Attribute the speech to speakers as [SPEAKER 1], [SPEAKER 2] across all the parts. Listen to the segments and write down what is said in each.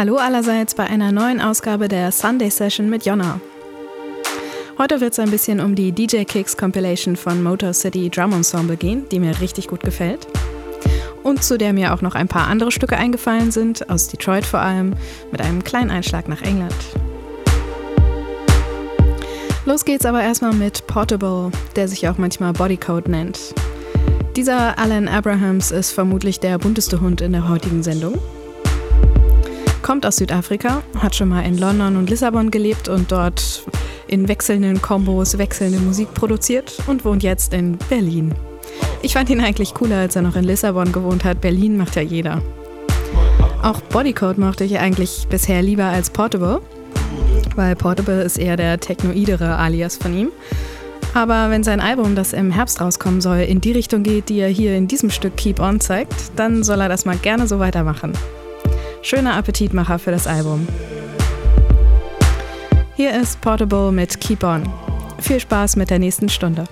[SPEAKER 1] Hallo allerseits bei einer neuen Ausgabe der Sunday Session mit Jonna. Heute wird es ein bisschen um die DJ Kicks Compilation von Motor City Drum Ensemble gehen, die mir richtig gut gefällt. Und zu der mir auch noch ein paar andere Stücke eingefallen sind, aus Detroit vor allem, mit einem kleinen Einschlag nach England. Los geht's aber erstmal mit Portable, der sich auch manchmal Bodycode nennt. Dieser Alan Abrahams ist vermutlich der bunteste Hund in der heutigen Sendung. Kommt aus Südafrika, hat schon mal in London und Lissabon gelebt und dort in wechselnden Kombos wechselnde Musik produziert und wohnt jetzt in Berlin. Ich fand ihn eigentlich cooler, als er noch in Lissabon gewohnt hat. Berlin macht ja jeder. Auch Bodycode mochte ich eigentlich bisher lieber als Portable, weil Portable ist eher der technoidere Alias von ihm. Aber wenn sein Album, das im Herbst rauskommen soll, in die Richtung geht, die er hier in diesem Stück Keep On zeigt, dann soll er das mal gerne so weitermachen. Schöner Appetitmacher für das Album. Hier ist Portable mit Keep On. Viel Spaß mit der nächsten Stunde.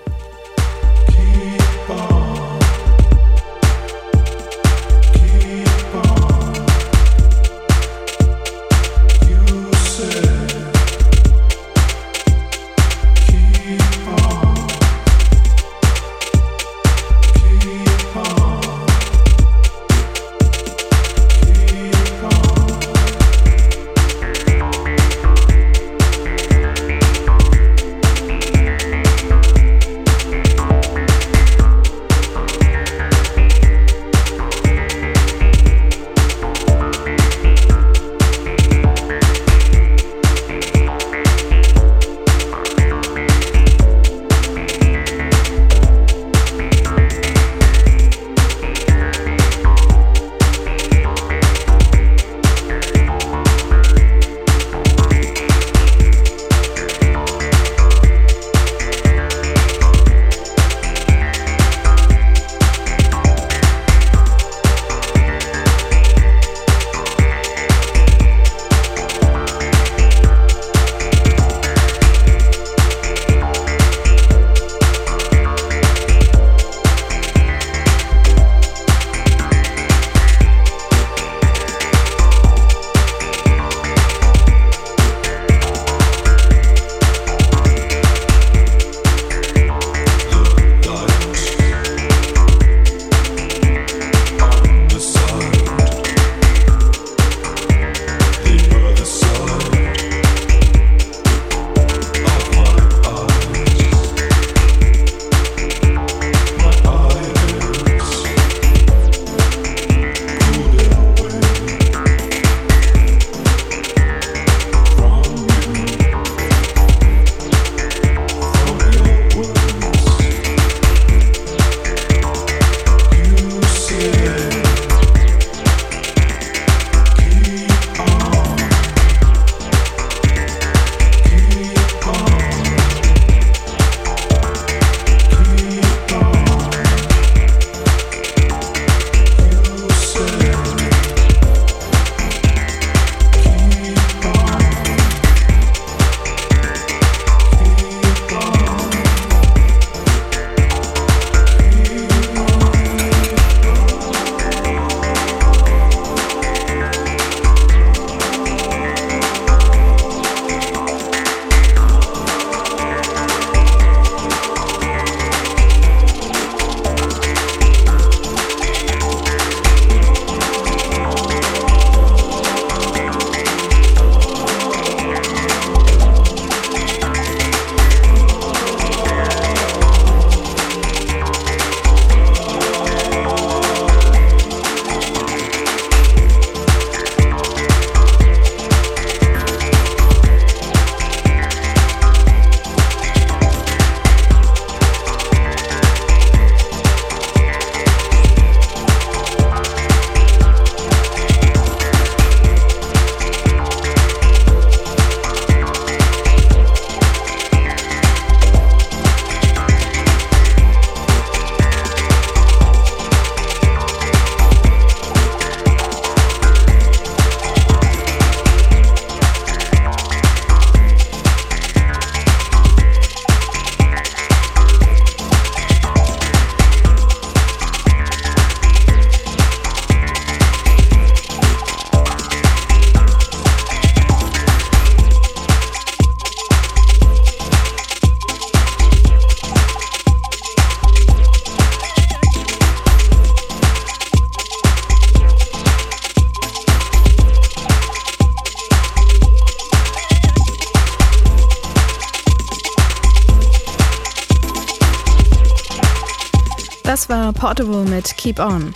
[SPEAKER 1] Das war Portable mit Keep On.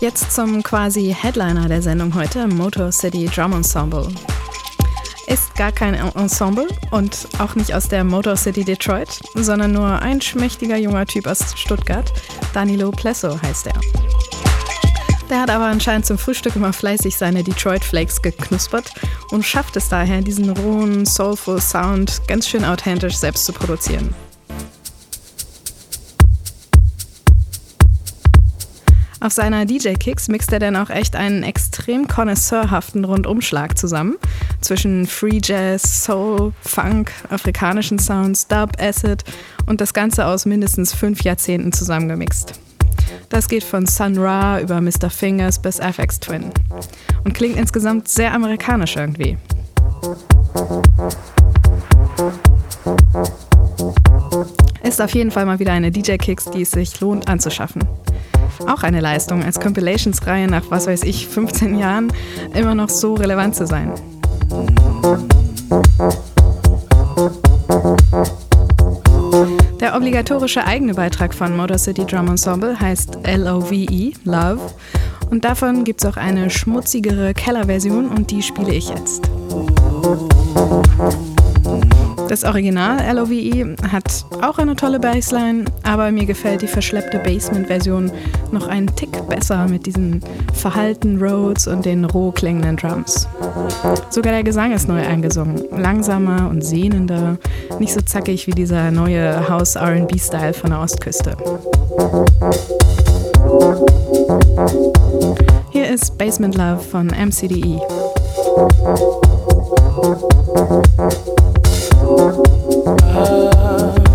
[SPEAKER 1] Jetzt zum quasi Headliner der Sendung heute, Motor City Drum Ensemble. Ist gar kein Ensemble und auch nicht aus der Motor City Detroit, sondern nur ein schmächtiger junger Typ aus Stuttgart. Danilo Plesso heißt er. Der hat aber anscheinend zum Frühstück immer fleißig seine Detroit Flakes geknuspert und schafft es daher, diesen rohen, soulful Sound ganz schön authentisch selbst zu produzieren. Auf seiner DJ-Kicks mixt er dann auch echt einen extrem konnoisseurhaften Rundumschlag zusammen zwischen Free Jazz, Soul, Funk, afrikanischen Sounds, Dub, Acid und das Ganze aus mindestens fünf Jahrzehnten zusammengemixt. Das geht von Sun Ra über Mr. Fingers bis FX Twin und klingt insgesamt sehr amerikanisch irgendwie. Ist auf jeden Fall mal wieder eine DJ-Kicks, die es sich lohnt anzuschaffen. Auch eine Leistung, als Compilations-Reihe nach, was weiß ich, 15 Jahren immer noch so relevant zu sein. Der obligatorische eigene Beitrag von Motor City Drum Ensemble heißt LOVE, Love. Und davon gibt es auch eine schmutzigere Keller-Version und die spiele ich jetzt. Das Original LOVE hat auch eine tolle Bassline, aber mir gefällt die verschleppte Basement-Version noch einen Tick besser mit diesen verhalten Rhodes und den roh klingenden Drums. Sogar der Gesang ist neu eingesungen, langsamer und sehnender, nicht so zackig wie dieser neue House-RB-Style von der Ostküste. Hier ist Basement Love von MCDE. love.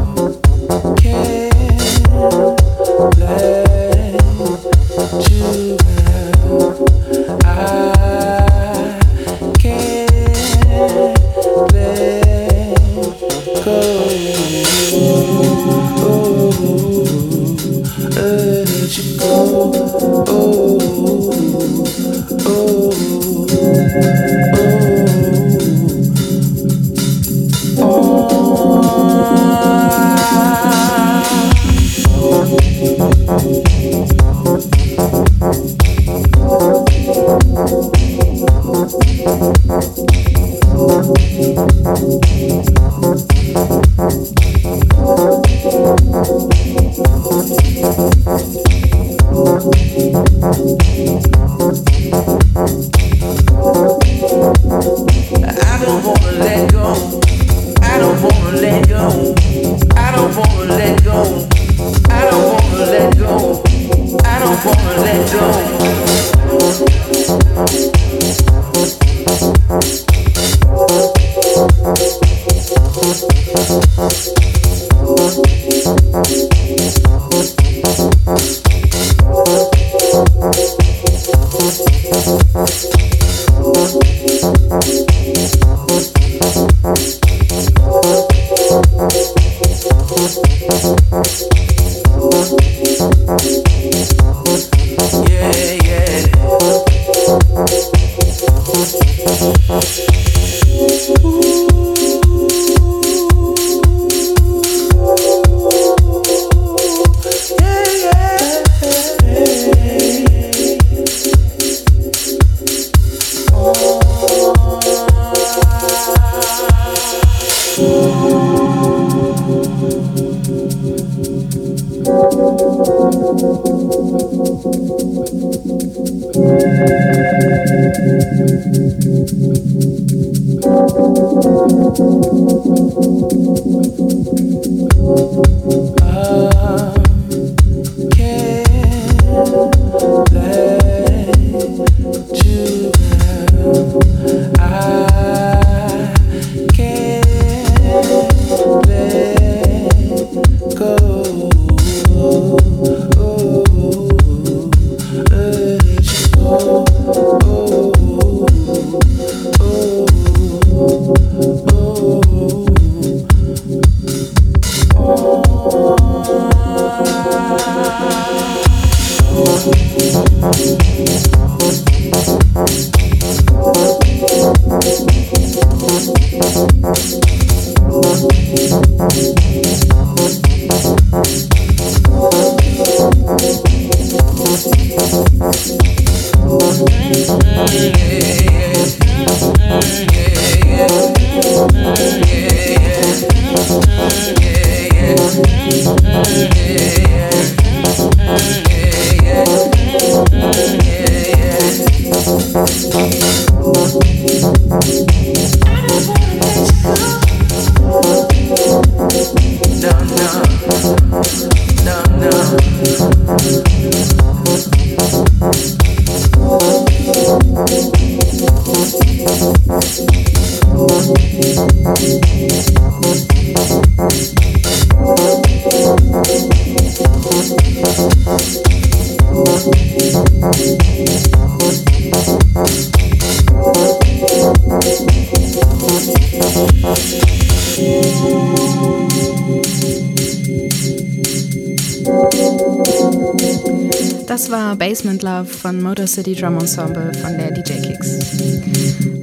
[SPEAKER 1] Basement Love von Motor City Drum Ensemble von der DJ Kicks.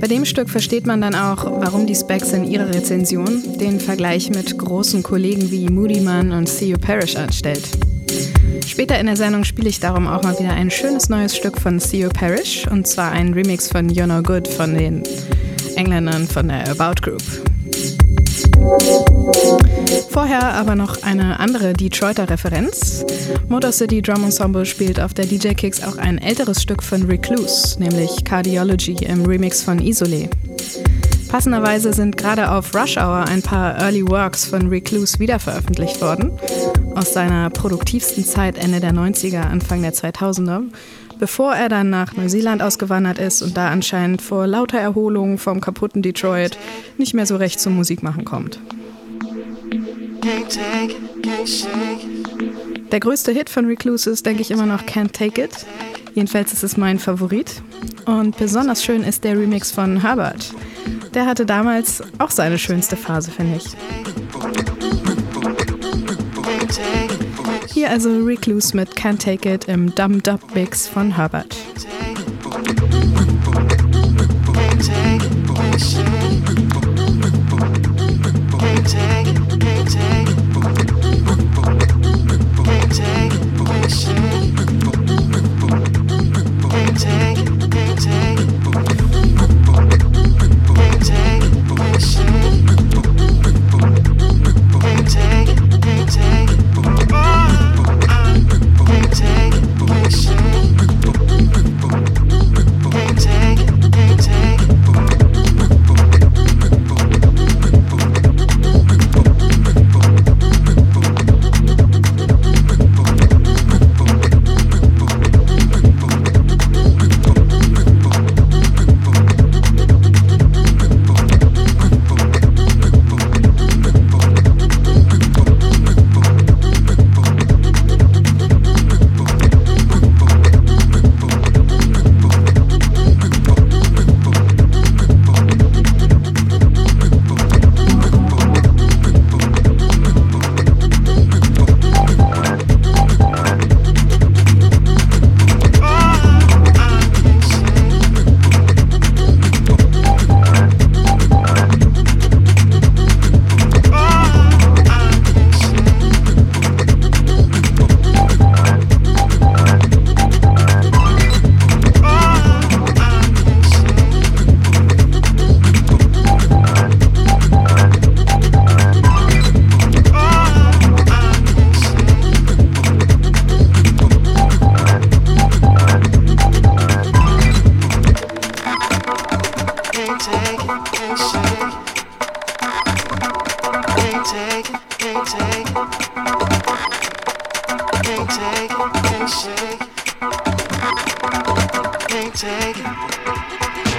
[SPEAKER 1] Bei dem Stück versteht man dann auch, warum die Specs in ihrer Rezension den Vergleich mit großen Kollegen wie Moody Man und Theo Parrish anstellt. Später in der Sendung spiele ich darum auch mal wieder ein schönes neues Stück von Theo Parrish und zwar ein Remix von You're No Good von den Engländern von der About Group. Vorher aber noch eine andere Detroiter Referenz. Motor City Drum Ensemble spielt auf der DJ Kicks auch ein älteres Stück von Recluse, nämlich Cardiology im Remix von Isolé. Passenderweise sind gerade auf Rush Hour ein paar Early Works von Recluse wiederveröffentlicht worden, aus seiner produktivsten Zeit Ende der 90er, Anfang der 2000er, bevor er dann nach Neuseeland ausgewandert ist und da anscheinend vor lauter Erholung vom kaputten Detroit nicht mehr so recht zum Musikmachen kommt. Der größte Hit von Recluse ist, denke ich, immer noch Can't Take It. Jedenfalls ist es mein Favorit. Und besonders schön ist der Remix von Herbert. Der hatte damals auch seine schönste Phase, finde ich. Hier also Recluse mit Can't Take It im Dumb Dub Mix von Herbert. take it.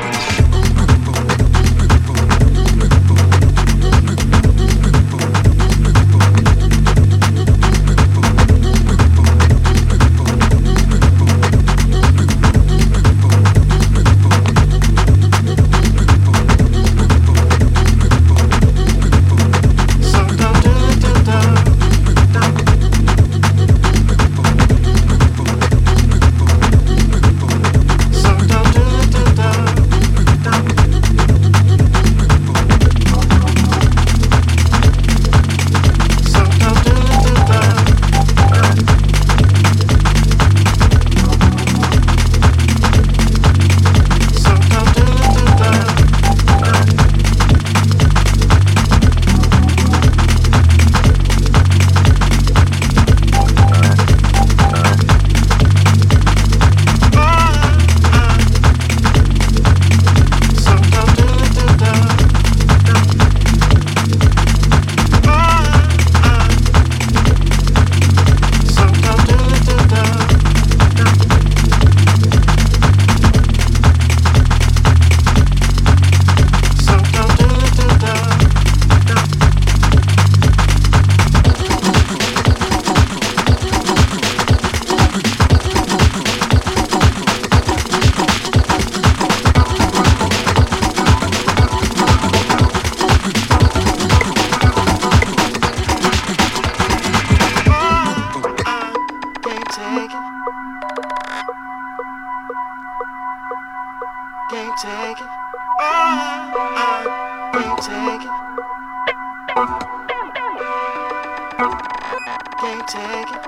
[SPEAKER 1] Can't take it.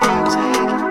[SPEAKER 1] Can't take it.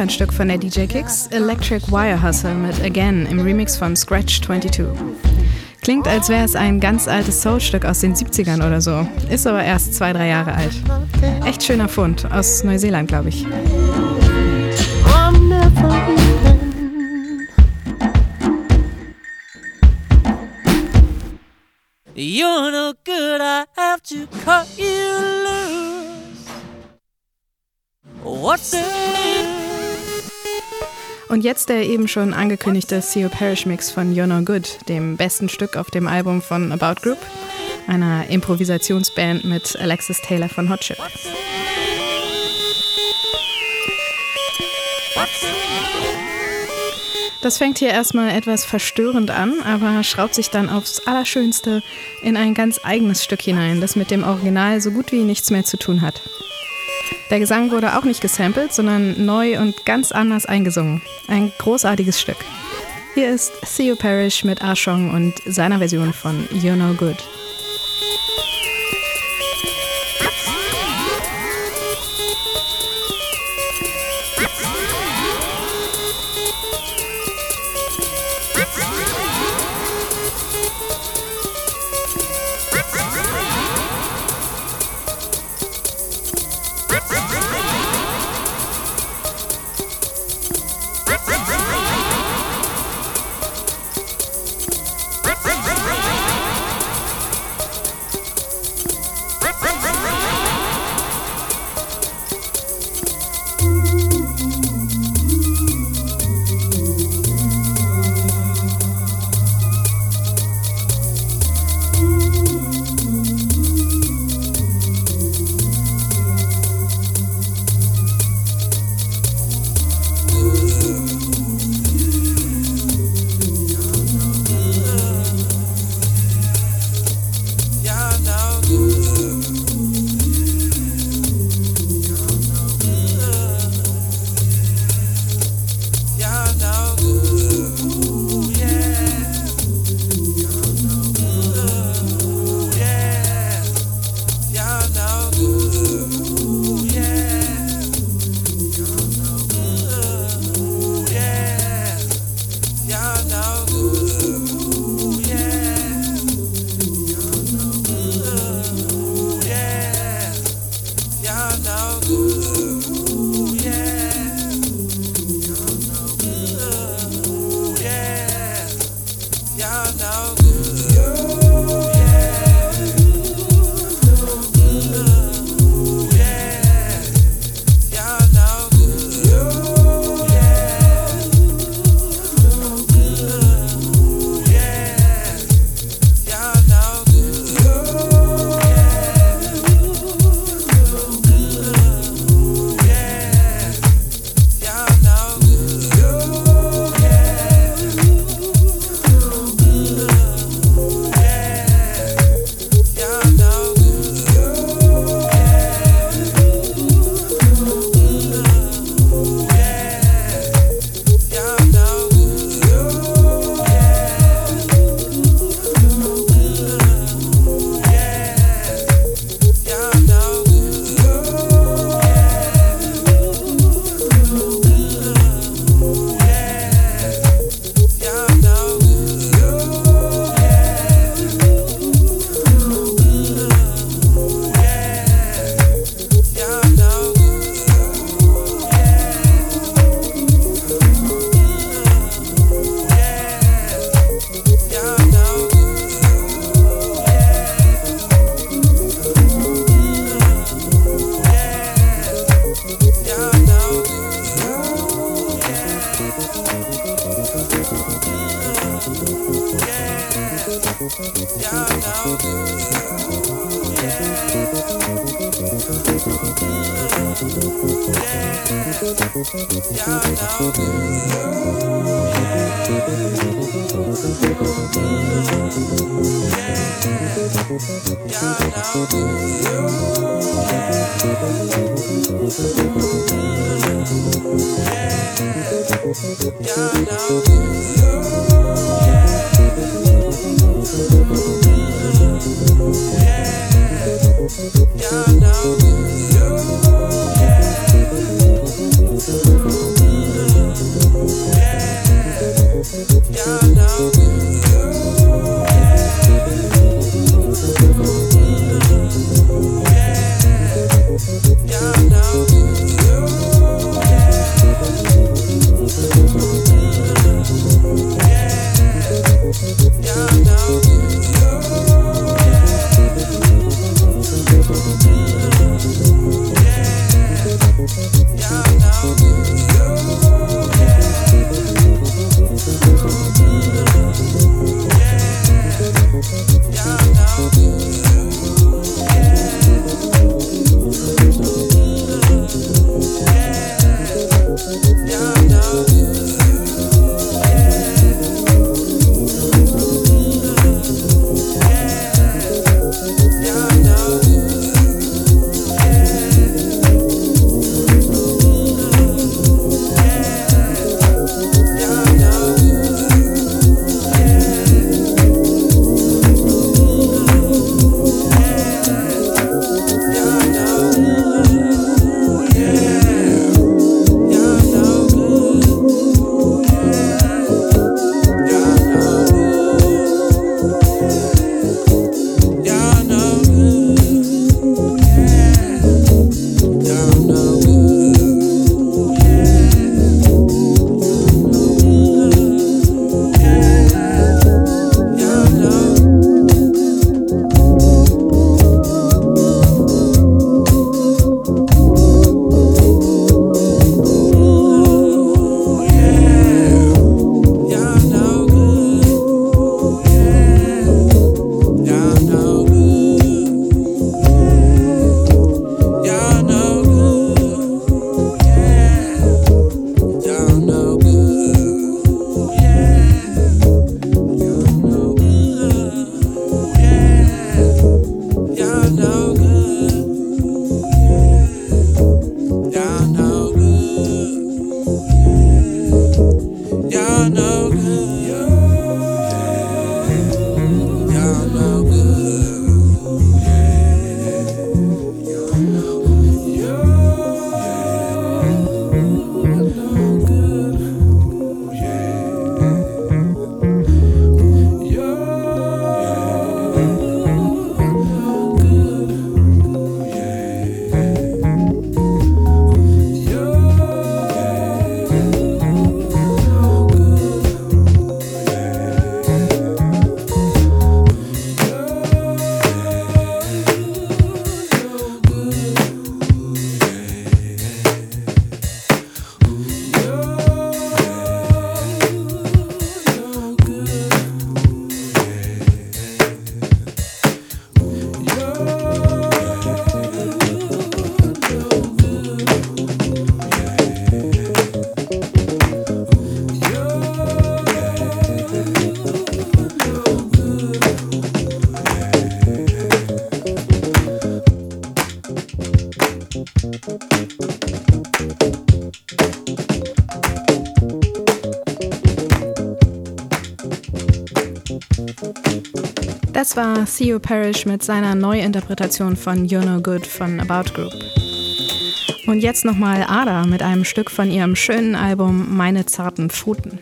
[SPEAKER 1] Ein Stück von der DJ Kicks, Electric Wire Hustle mit Again im Remix von Scratch 22. Klingt, als wäre es ein ganz altes Soulstück aus den 70ern oder so, ist aber erst zwei, drei Jahre alt. Echt schöner Fund, aus Neuseeland, glaube ich. Jetzt der eben schon angekündigte Theo Parrish Mix von You're No Good, dem besten Stück auf dem Album von About Group, einer Improvisationsband mit Alexis Taylor von Hot Chip. Das fängt hier erstmal etwas verstörend an, aber schraubt sich dann aufs Allerschönste in ein ganz eigenes Stück hinein, das mit dem Original so gut wie nichts mehr zu tun hat. Der Gesang wurde auch nicht gesampelt, sondern neu und ganz anders eingesungen. Ein großartiges Stück. Hier ist Theo Parrish mit Arshong und seiner Version von You're No Good. Das war Theo Parrish mit seiner Neuinterpretation von You're No Good von About Group. Und jetzt nochmal Ada mit einem Stück von ihrem schönen Album Meine zarten Pfoten.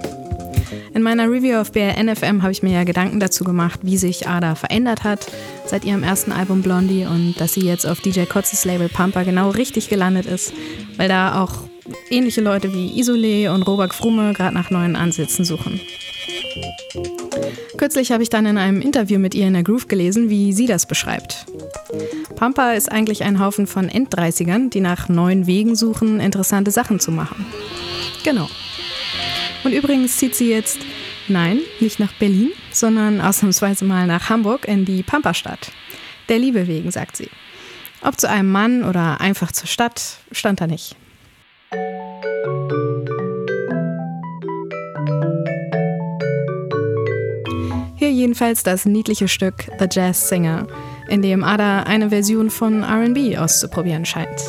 [SPEAKER 1] In meiner Review auf BRNFM habe ich mir ja Gedanken dazu gemacht, wie sich Ada verändert hat seit ihrem ersten Album Blondie und dass sie jetzt auf DJ Kotzes Label Pampa genau richtig gelandet ist, weil da auch ähnliche Leute wie Isolé und Robert Frume gerade nach neuen Ansätzen suchen. Kürzlich habe ich dann in einem Interview mit ihr in der Groove gelesen, wie sie das beschreibt. Pampa ist eigentlich ein Haufen von Enddreißigern, die nach neuen Wegen suchen, interessante Sachen zu machen. Genau. Und übrigens zieht sie jetzt, nein, nicht nach Berlin, sondern ausnahmsweise mal nach Hamburg in die Pampa-Stadt. Der Liebe wegen, sagt sie. Ob zu einem Mann oder einfach zur Stadt, stand da nicht. Hier jedenfalls das niedliche Stück The Jazz Singer, in dem Ada eine Version von RB auszuprobieren scheint.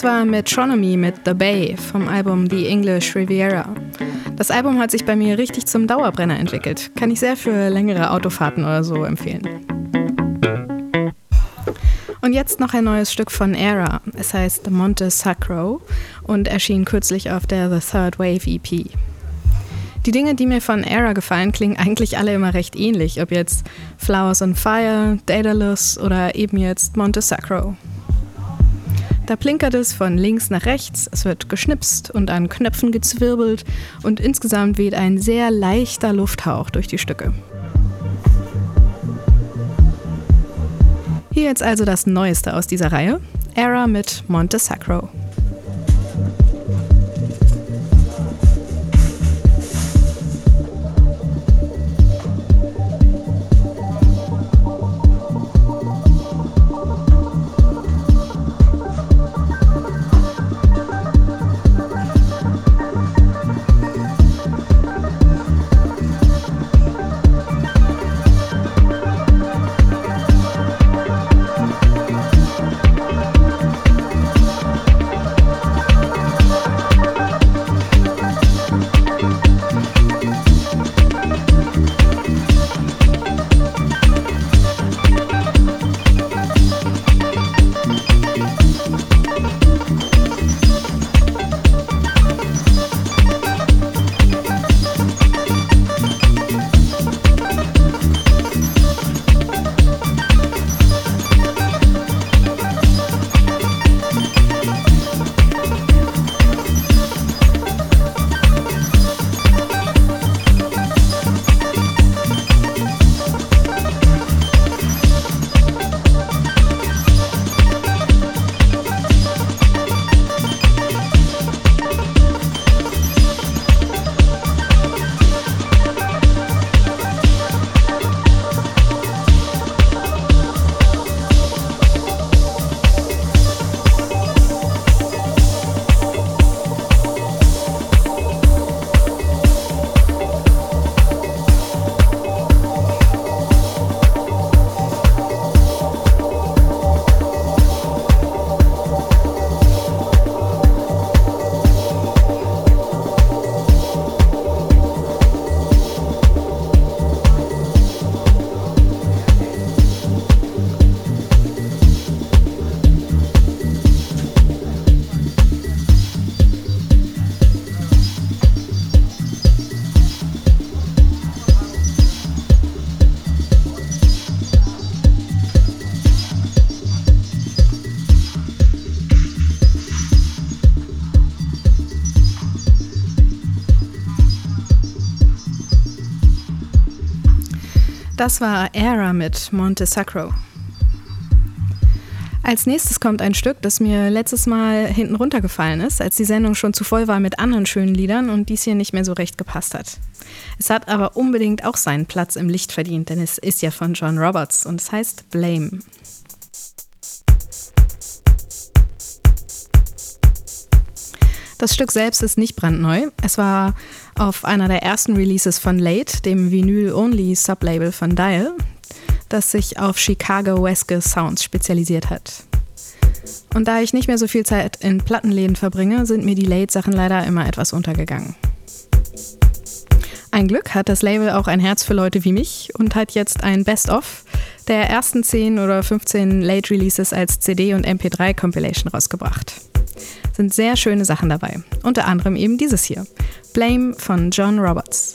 [SPEAKER 1] Das war Metronomy mit The Bay vom Album The English Riviera. Das Album hat sich bei mir richtig zum Dauerbrenner entwickelt. Kann ich sehr für längere Autofahrten oder so empfehlen. Und jetzt noch ein neues Stück von Era. Es heißt Monte Sacro und erschien kürzlich auf der The Third Wave EP. Die Dinge, die mir von Era gefallen, klingen eigentlich alle immer recht ähnlich, ob jetzt Flowers on Fire, Daedalus oder eben jetzt Monte Sacro. Da plinkert es von links nach rechts, es wird geschnipst und an Knöpfen gezwirbelt und insgesamt weht ein sehr leichter Lufthauch durch die Stücke. Hier jetzt also das Neueste aus dieser Reihe, Era mit Monte Sacro. Das war Era mit Monte Sacro. Als nächstes kommt ein Stück, das mir letztes Mal hinten runtergefallen ist, als die Sendung schon zu voll war mit anderen schönen Liedern und dies hier nicht mehr so recht gepasst hat. Es hat aber unbedingt auch seinen Platz im Licht verdient, denn es ist ja von John Roberts und es heißt Blame. Das Stück selbst ist nicht brandneu. Es war auf einer der ersten Releases von Late, dem Vinyl-Only-Sublabel von Dial, das sich auf Chicago-Weske Sounds spezialisiert hat. Und da ich nicht mehr so viel Zeit in Plattenläden verbringe, sind mir die Late-Sachen leider immer etwas untergegangen. Ein Glück hat das Label auch ein Herz für Leute wie mich und hat jetzt ein Best-of der ersten 10 oder 15 Late-Releases als CD und MP3-Compilation rausgebracht sind sehr schöne Sachen dabei. Unter anderem eben dieses hier. Blame von John Roberts.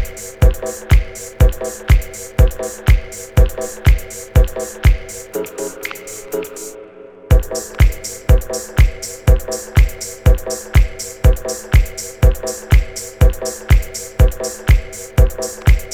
[SPEAKER 2] Thank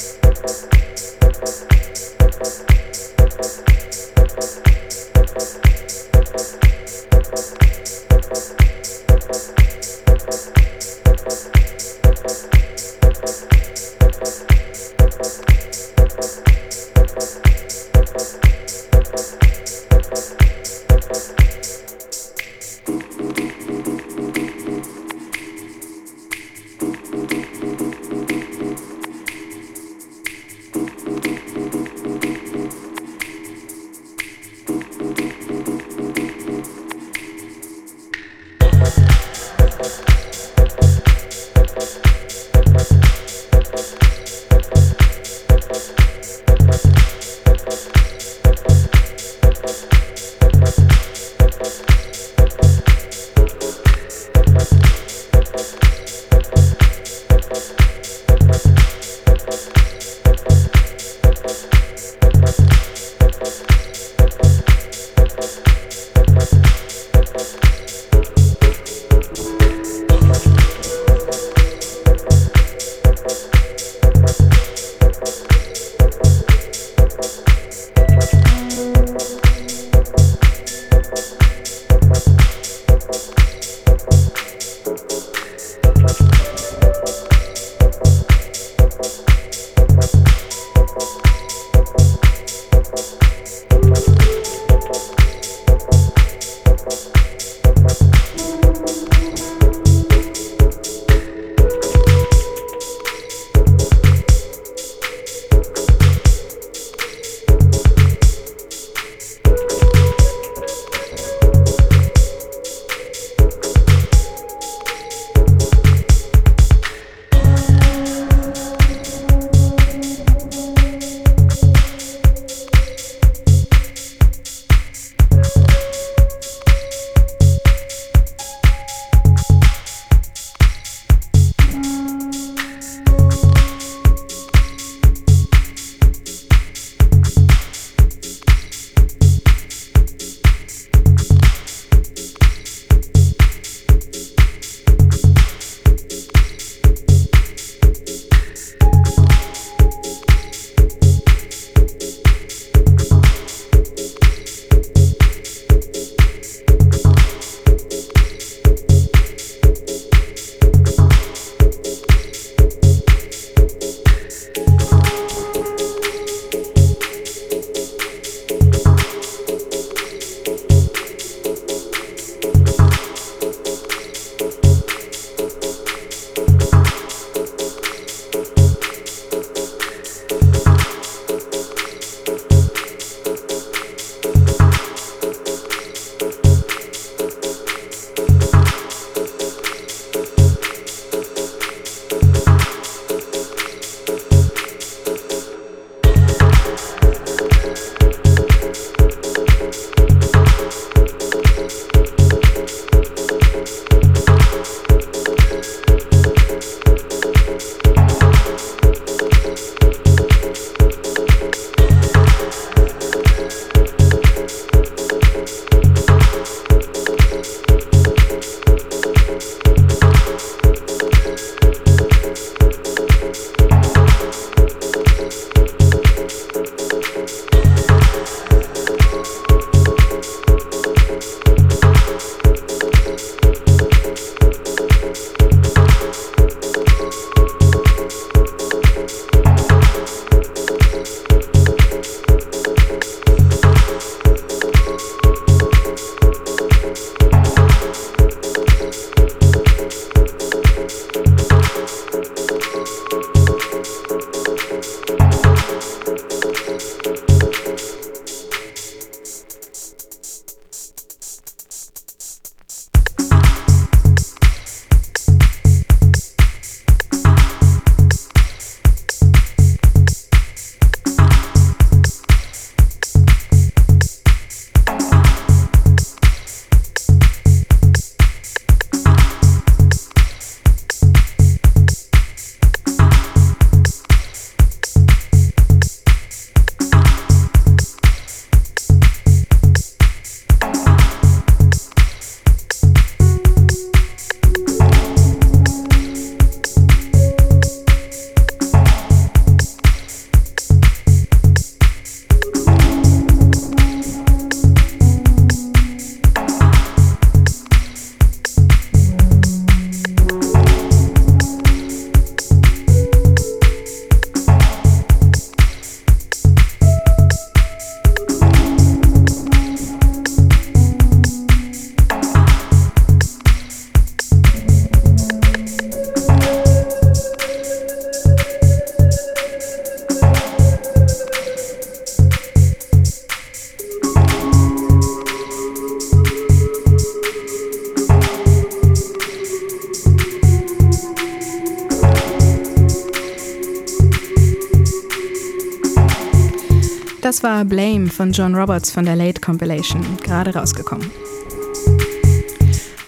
[SPEAKER 2] Das war Blame von John Roberts von der Late Compilation, gerade rausgekommen.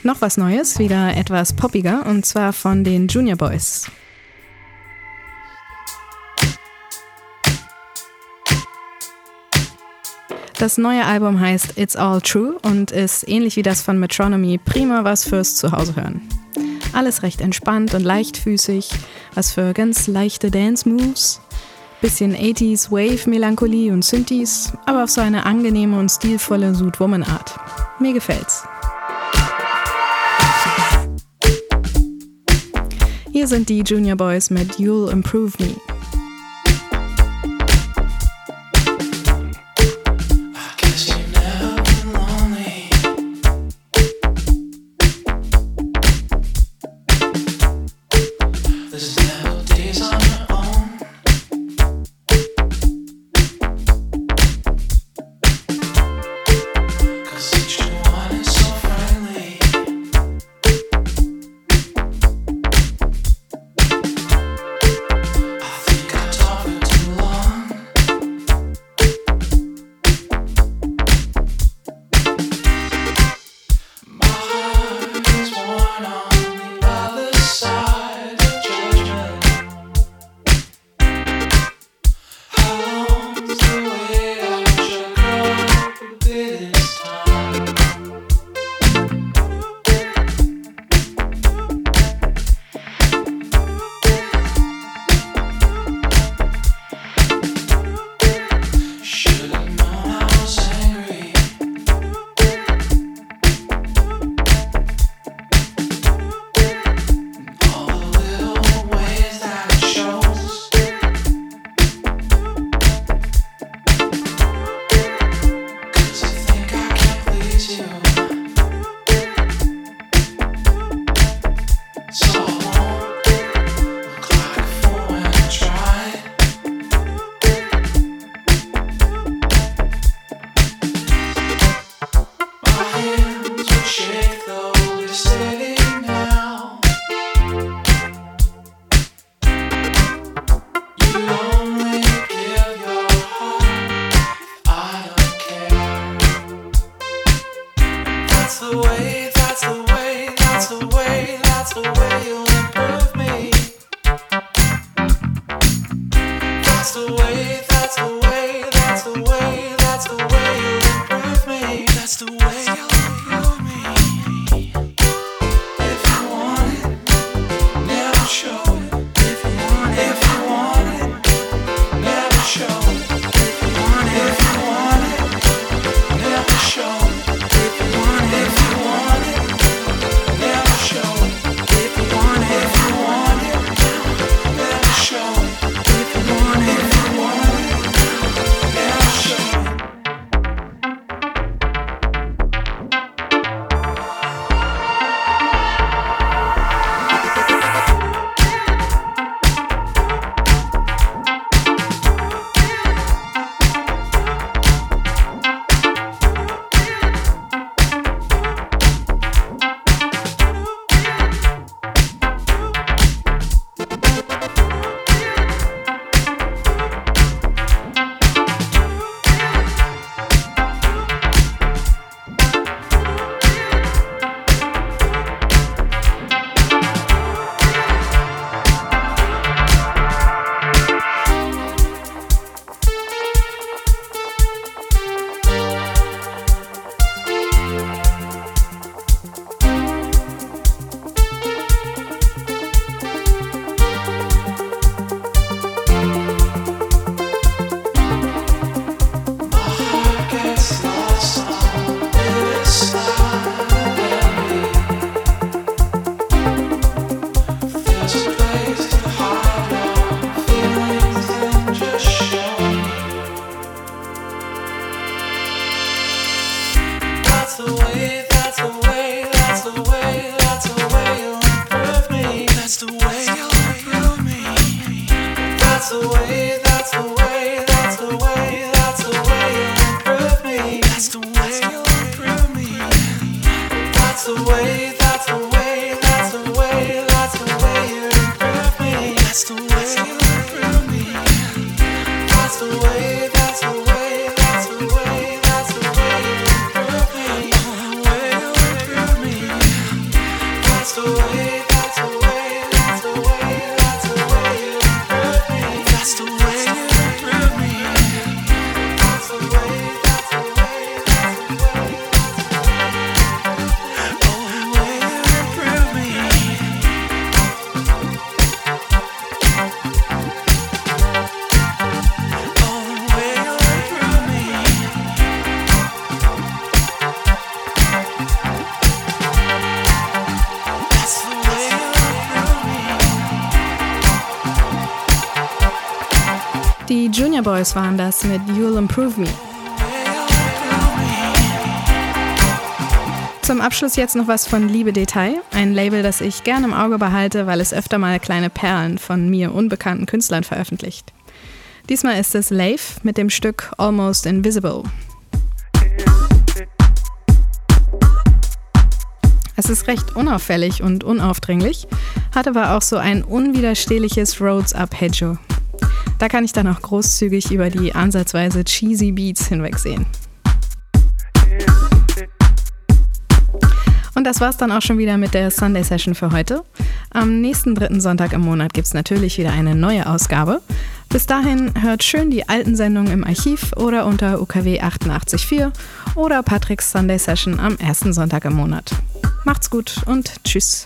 [SPEAKER 2] Noch was Neues, wieder etwas poppiger, und zwar von den Junior Boys. Das neue Album heißt It's All True und ist ähnlich wie das von Metronomy prima was fürs Zuhause hören. Alles recht entspannt und leichtfüßig, was für ganz leichte Dance Moves, bisschen 80s Wave Melancholie und Synthes, aber auf so eine angenehme und stilvolle Woman Art. Mir gefällt's. Hier sind die Junior Boys mit You'll Improve Me.
[SPEAKER 1] Junior Boys waren das mit You'll Improve Me. Zum Abschluss jetzt noch was von Liebe Detail, ein Label, das ich gerne im Auge behalte, weil es öfter mal kleine Perlen von mir unbekannten Künstlern veröffentlicht. Diesmal ist es Leif mit dem Stück Almost Invisible. Es ist recht unauffällig und unaufdringlich, hat aber auch so ein unwiderstehliches Rhodes Arpeggio. Da kann ich dann auch großzügig über die ansatzweise cheesy Beats hinwegsehen. Und das war's dann auch schon wieder mit der Sunday Session für heute. Am nächsten dritten Sonntag im Monat gibt's natürlich wieder eine neue Ausgabe. Bis dahin hört schön die alten Sendungen im Archiv oder unter UKW 884 oder Patricks Sunday Session am ersten Sonntag im Monat. Macht's gut und tschüss.